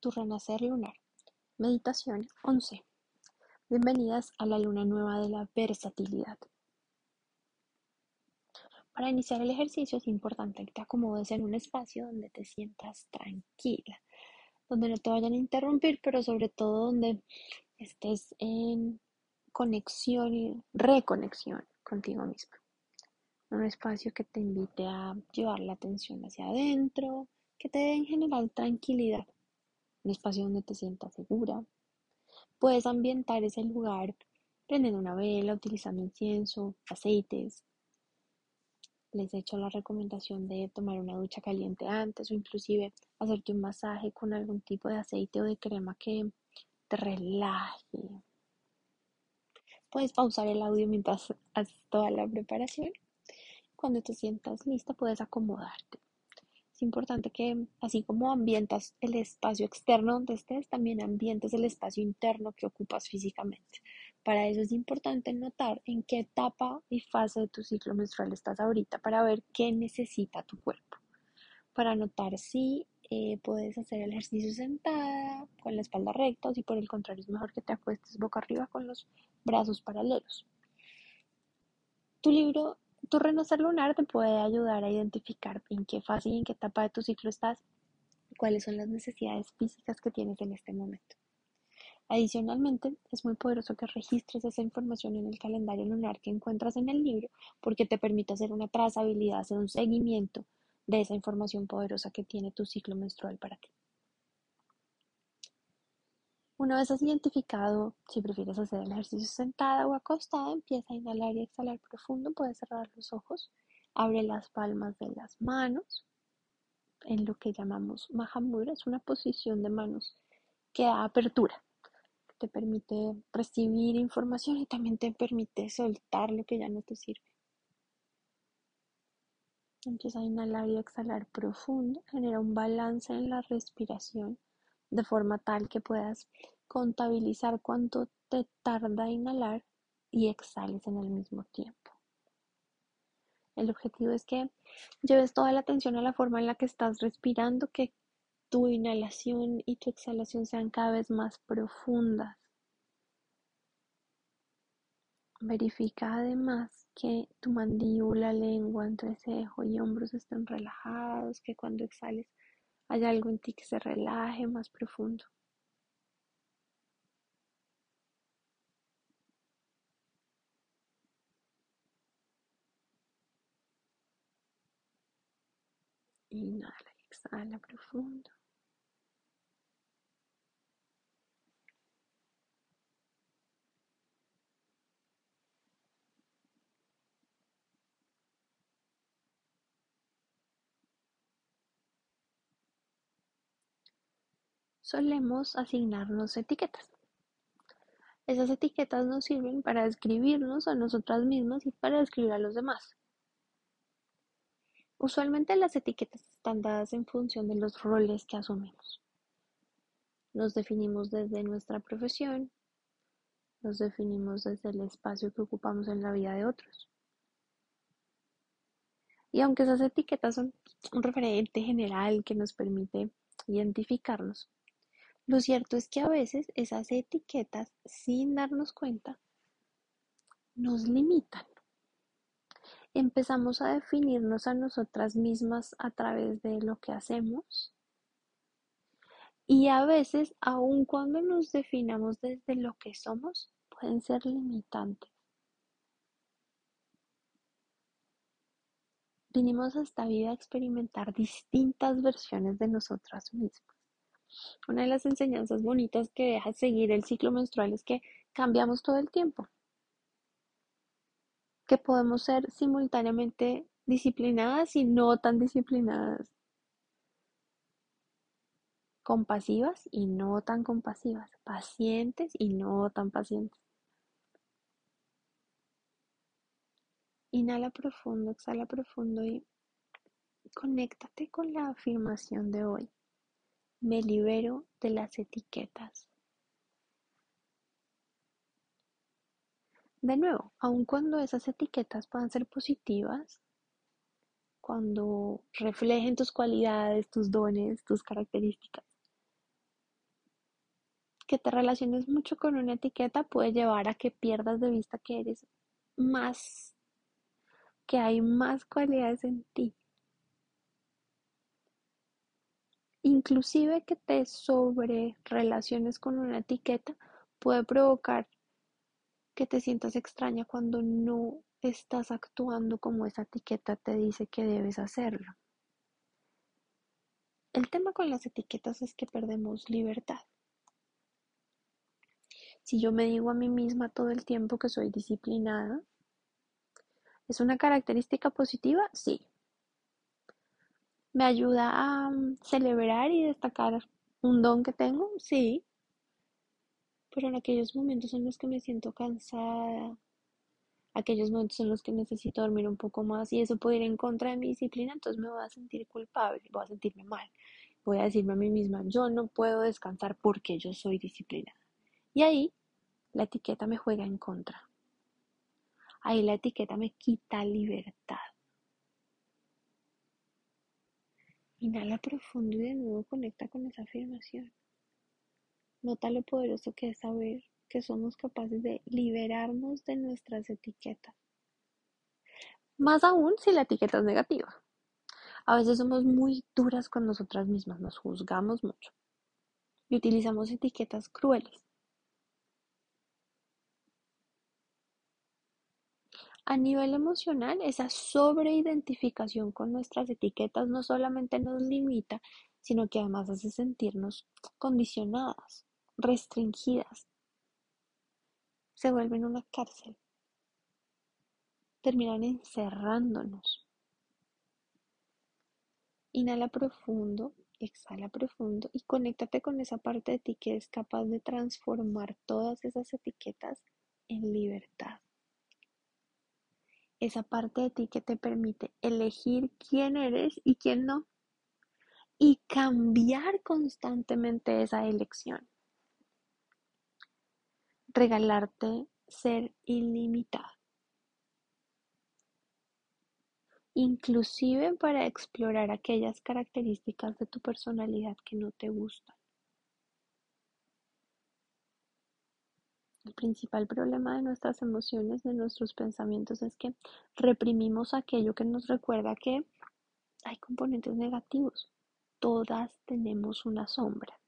tu renacer lunar. Meditación 11. Bienvenidas a la luna nueva de la versatilidad. Para iniciar el ejercicio es importante que te acomodes en un espacio donde te sientas tranquila, donde no te vayan a interrumpir, pero sobre todo donde estés en conexión y reconexión contigo misma. Un espacio que te invite a llevar la atención hacia adentro, que te dé en general tranquilidad un espacio donde te sientas segura. Puedes ambientar ese lugar prendiendo una vela, utilizando incienso, aceites. Les he hecho la recomendación de tomar una ducha caliente antes o inclusive hacerte un masaje con algún tipo de aceite o de crema que te relaje. Puedes pausar el audio mientras haces toda la preparación. Cuando te sientas lista puedes acomodarte importante que, así como ambientas el espacio externo donde estés, también ambientes el espacio interno que ocupas físicamente. Para eso es importante notar en qué etapa y fase de tu ciclo menstrual estás ahorita para ver qué necesita tu cuerpo. Para notar si eh, puedes hacer el ejercicio sentada, con la espalda recta, o si por el contrario es mejor que te acuestes boca arriba con los brazos paralelos. Tu libro tu renacer lunar te puede ayudar a identificar en qué fase y en qué etapa de tu ciclo estás y cuáles son las necesidades físicas que tienes en este momento. Adicionalmente, es muy poderoso que registres esa información en el calendario lunar que encuentras en el libro porque te permite hacer una trazabilidad, hacer un seguimiento de esa información poderosa que tiene tu ciclo menstrual para ti. Una vez has identificado si prefieres hacer el ejercicio sentada o acostada, empieza a inhalar y exhalar profundo. Puedes cerrar los ojos, abre las palmas de las manos en lo que llamamos Mahamudra. Es una posición de manos que da apertura, te permite recibir información y también te permite soltar lo que ya no te sirve. Empieza a inhalar y exhalar profundo, genera un balance en la respiración de forma tal que puedas contabilizar cuánto te tarda inhalar y exhales en el mismo tiempo. El objetivo es que lleves toda la atención a la forma en la que estás respirando, que tu inhalación y tu exhalación sean cada vez más profundas. Verifica además que tu mandíbula, lengua, entrecejo y hombros estén relajados, que cuando exhales hay algo en ti que se relaje más profundo. Inhala y exhala profundo. solemos asignarnos etiquetas. Esas etiquetas nos sirven para describirnos a nosotras mismas y para describir a los demás. Usualmente las etiquetas están dadas en función de los roles que asumimos. Nos definimos desde nuestra profesión, nos definimos desde el espacio que ocupamos en la vida de otros. Y aunque esas etiquetas son un referente general que nos permite identificarnos, lo cierto es que a veces esas etiquetas, sin darnos cuenta, nos limitan. Empezamos a definirnos a nosotras mismas a través de lo que hacemos. Y a veces, aun cuando nos definamos desde lo que somos, pueden ser limitantes. Vinimos a esta vida a experimentar distintas versiones de nosotras mismas. Una de las enseñanzas bonitas que deja seguir el ciclo menstrual es que cambiamos todo el tiempo, que podemos ser simultáneamente disciplinadas y no tan disciplinadas, compasivas y no tan compasivas, pacientes y no tan pacientes. Inhala profundo, exhala profundo y conéctate con la afirmación de hoy. Me libero de las etiquetas. De nuevo, aun cuando esas etiquetas puedan ser positivas, cuando reflejen tus cualidades, tus dones, tus características, que te relaciones mucho con una etiqueta puede llevar a que pierdas de vista que eres más, que hay más cualidades en ti. Inclusive que te sobre relaciones con una etiqueta puede provocar que te sientas extraña cuando no estás actuando como esa etiqueta te dice que debes hacerlo. El tema con las etiquetas es que perdemos libertad. Si yo me digo a mí misma todo el tiempo que soy disciplinada, ¿es una característica positiva? Sí. ¿Me ayuda a mm, celebrar y destacar un don que tengo? Sí. Pero en aquellos momentos en los que me siento cansada, aquellos momentos en los que necesito dormir un poco más y eso puede ir en contra de mi disciplina, entonces me voy a sentir culpable, voy a sentirme mal. Voy a decirme a mí misma, yo no puedo descansar porque yo soy disciplinada. Y ahí la etiqueta me juega en contra. Ahí la etiqueta me quita libertad. Inhala profundo y de nuevo conecta con esa afirmación. Nota lo poderoso que es saber que somos capaces de liberarnos de nuestras etiquetas. Más aún si la etiqueta es negativa. A veces somos muy duras con nosotras mismas, nos juzgamos mucho y utilizamos etiquetas crueles A nivel emocional, esa sobreidentificación con nuestras etiquetas no solamente nos limita, sino que además hace sentirnos condicionadas, restringidas. Se vuelven una cárcel. Terminan encerrándonos. Inhala profundo, exhala profundo y conéctate con esa parte de ti que es capaz de transformar todas esas etiquetas en libertad esa parte de ti que te permite elegir quién eres y quién no. Y cambiar constantemente esa elección. Regalarte ser ilimitado. Inclusive para explorar aquellas características de tu personalidad que no te gustan. El principal problema de nuestras emociones, de nuestros pensamientos, es que reprimimos aquello que nos recuerda que hay componentes negativos. Todas tenemos una sombra.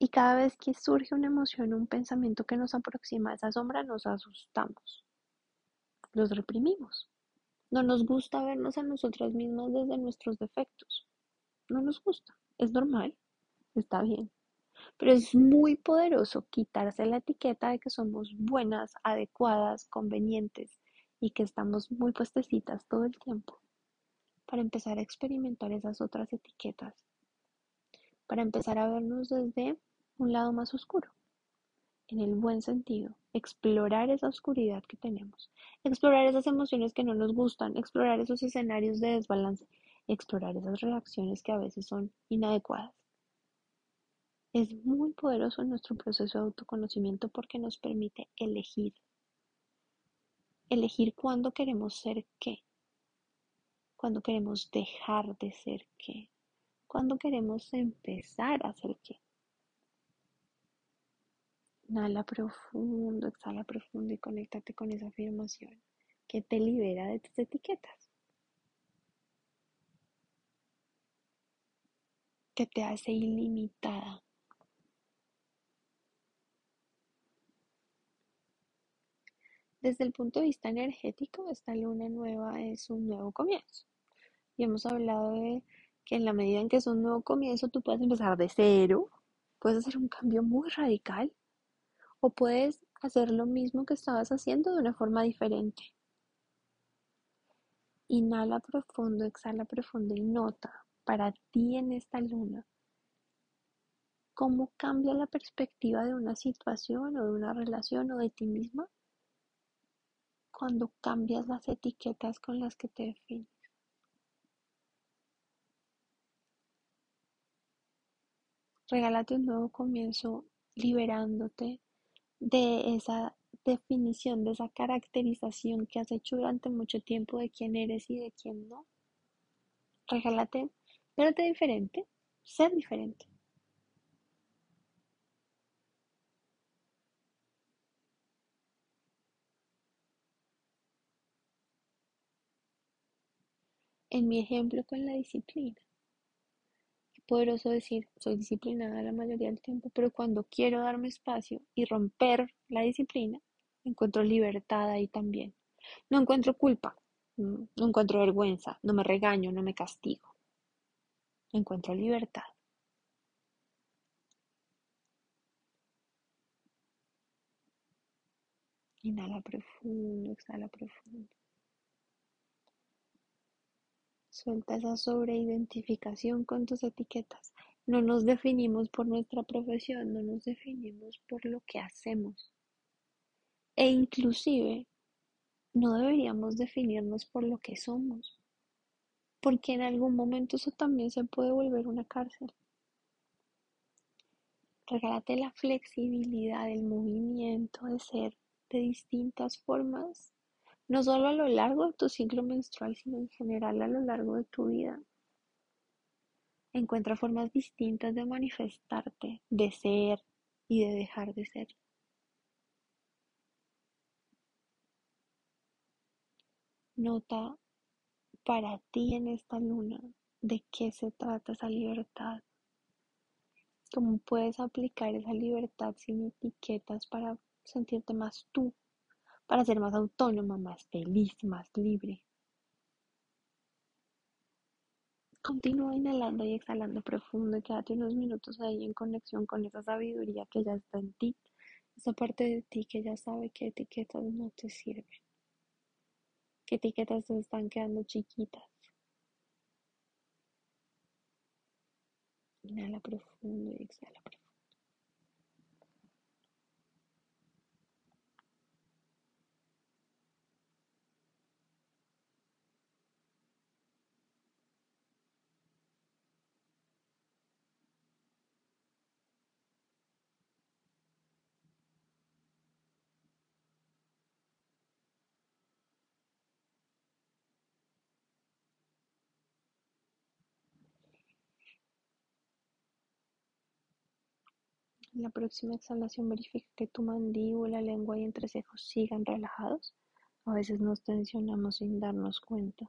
Y cada vez que surge una emoción, un pensamiento que nos aproxima a esa sombra, nos asustamos. Los reprimimos. No nos gusta vernos a nosotras mismas desde nuestros defectos. No nos gusta. Es normal. Está bien. Pero es muy poderoso quitarse la etiqueta de que somos buenas, adecuadas, convenientes y que estamos muy puestecitas todo el tiempo para empezar a experimentar esas otras etiquetas, para empezar a vernos desde un lado más oscuro, en el buen sentido, explorar esa oscuridad que tenemos, explorar esas emociones que no nos gustan, explorar esos escenarios de desbalance, explorar esas reacciones que a veces son inadecuadas es muy poderoso nuestro proceso de autoconocimiento porque nos permite elegir. Elegir cuándo queremos ser qué. Cuándo queremos dejar de ser qué. Cuándo queremos empezar a ser qué. Inhala profundo, exhala profundo y conéctate con esa afirmación que te libera de tus etiquetas. Que te hace ilimitada Desde el punto de vista energético, esta luna nueva es un nuevo comienzo. Y hemos hablado de que en la medida en que es un nuevo comienzo, tú puedes empezar de cero, puedes hacer un cambio muy radical o puedes hacer lo mismo que estabas haciendo de una forma diferente. Inhala profundo, exhala profundo y nota para ti en esta luna cómo cambia la perspectiva de una situación o de una relación o de ti misma cuando cambias las etiquetas con las que te defines. Regálate un nuevo comienzo liberándote de esa definición, de esa caracterización que has hecho durante mucho tiempo de quién eres y de quién no. Regálate, verte diferente, ser diferente. En mi ejemplo con la disciplina. Poderoso decir, soy disciplinada la mayoría del tiempo, pero cuando quiero darme espacio y romper la disciplina, encuentro libertad ahí también. No encuentro culpa, no encuentro vergüenza, no me regaño, no me castigo. Encuentro libertad. Inhala profundo, exhala profundo. Suelta esa sobreidentificación con tus etiquetas. No nos definimos por nuestra profesión, no nos definimos por lo que hacemos. E inclusive no deberíamos definirnos por lo que somos, porque en algún momento eso también se puede volver una cárcel. Regálate la flexibilidad, el movimiento de ser de distintas formas, no solo a lo largo de tu ciclo menstrual, sino en general a lo largo de tu vida. Encuentra formas distintas de manifestarte, de ser y de dejar de ser. Nota para ti en esta luna de qué se trata esa libertad. Cómo puedes aplicar esa libertad sin etiquetas para sentirte más tú, para ser más autónoma, más feliz, más libre. Continúa inhalando y exhalando profundo y quédate unos minutos ahí en conexión con esa sabiduría que ya está en ti, esa parte de ti que ya sabe que etiquetas no te sirven qué etiquetas se están quedando chiquitas. Inhala profundo y exhala profundo. La próxima exhalación verifica que tu mandíbula, lengua y entrecejos sigan relajados. A veces nos tensionamos sin darnos cuenta.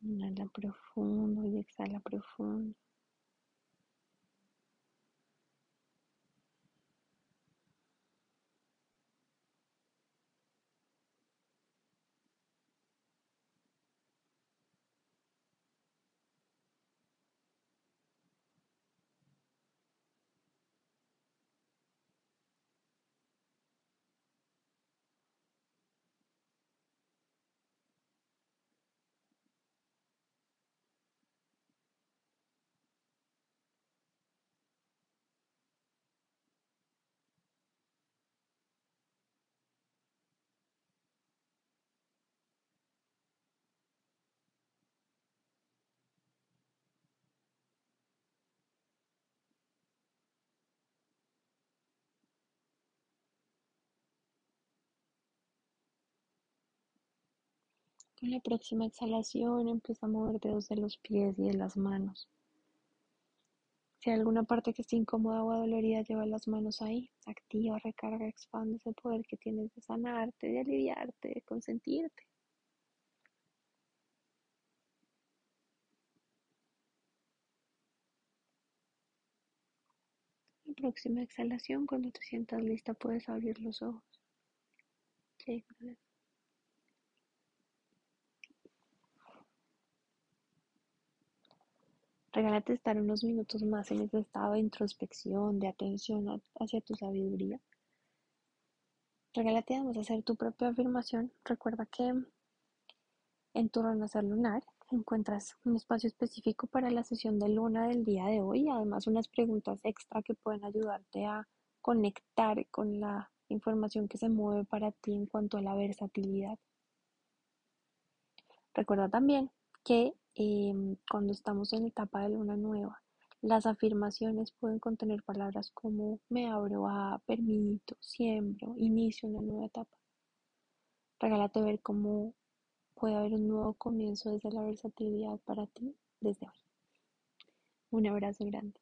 Inhala profundo y exhala profundo. Con la próxima exhalación empieza a mover dedos de los pies y de las manos. Si hay alguna parte que esté incómoda o dolorida, lleva las manos ahí. Activa, recarga, expande ese poder que tienes de sanarte, de aliviarte, de consentirte. La próxima exhalación, cuando te sientas lista, puedes abrir los ojos. Regálate estar unos minutos más en ese estado de introspección, de atención hacia tu sabiduría. Regálate además hacer tu propia afirmación. Recuerda que en tu renacer lunar encuentras un espacio específico para la sesión de luna del día de hoy, además unas preguntas extra que pueden ayudarte a conectar con la información que se mueve para ti en cuanto a la versatilidad. Recuerda también que Em, cuando estamos en etapa de luna nueva, las afirmaciones pueden contener palabras como me abro a, permito, siembro, inicio una nueva etapa. Regálate ver cómo puede haber un nuevo comienzo desde la versatilidad para ti desde hoy. Un abrazo grande.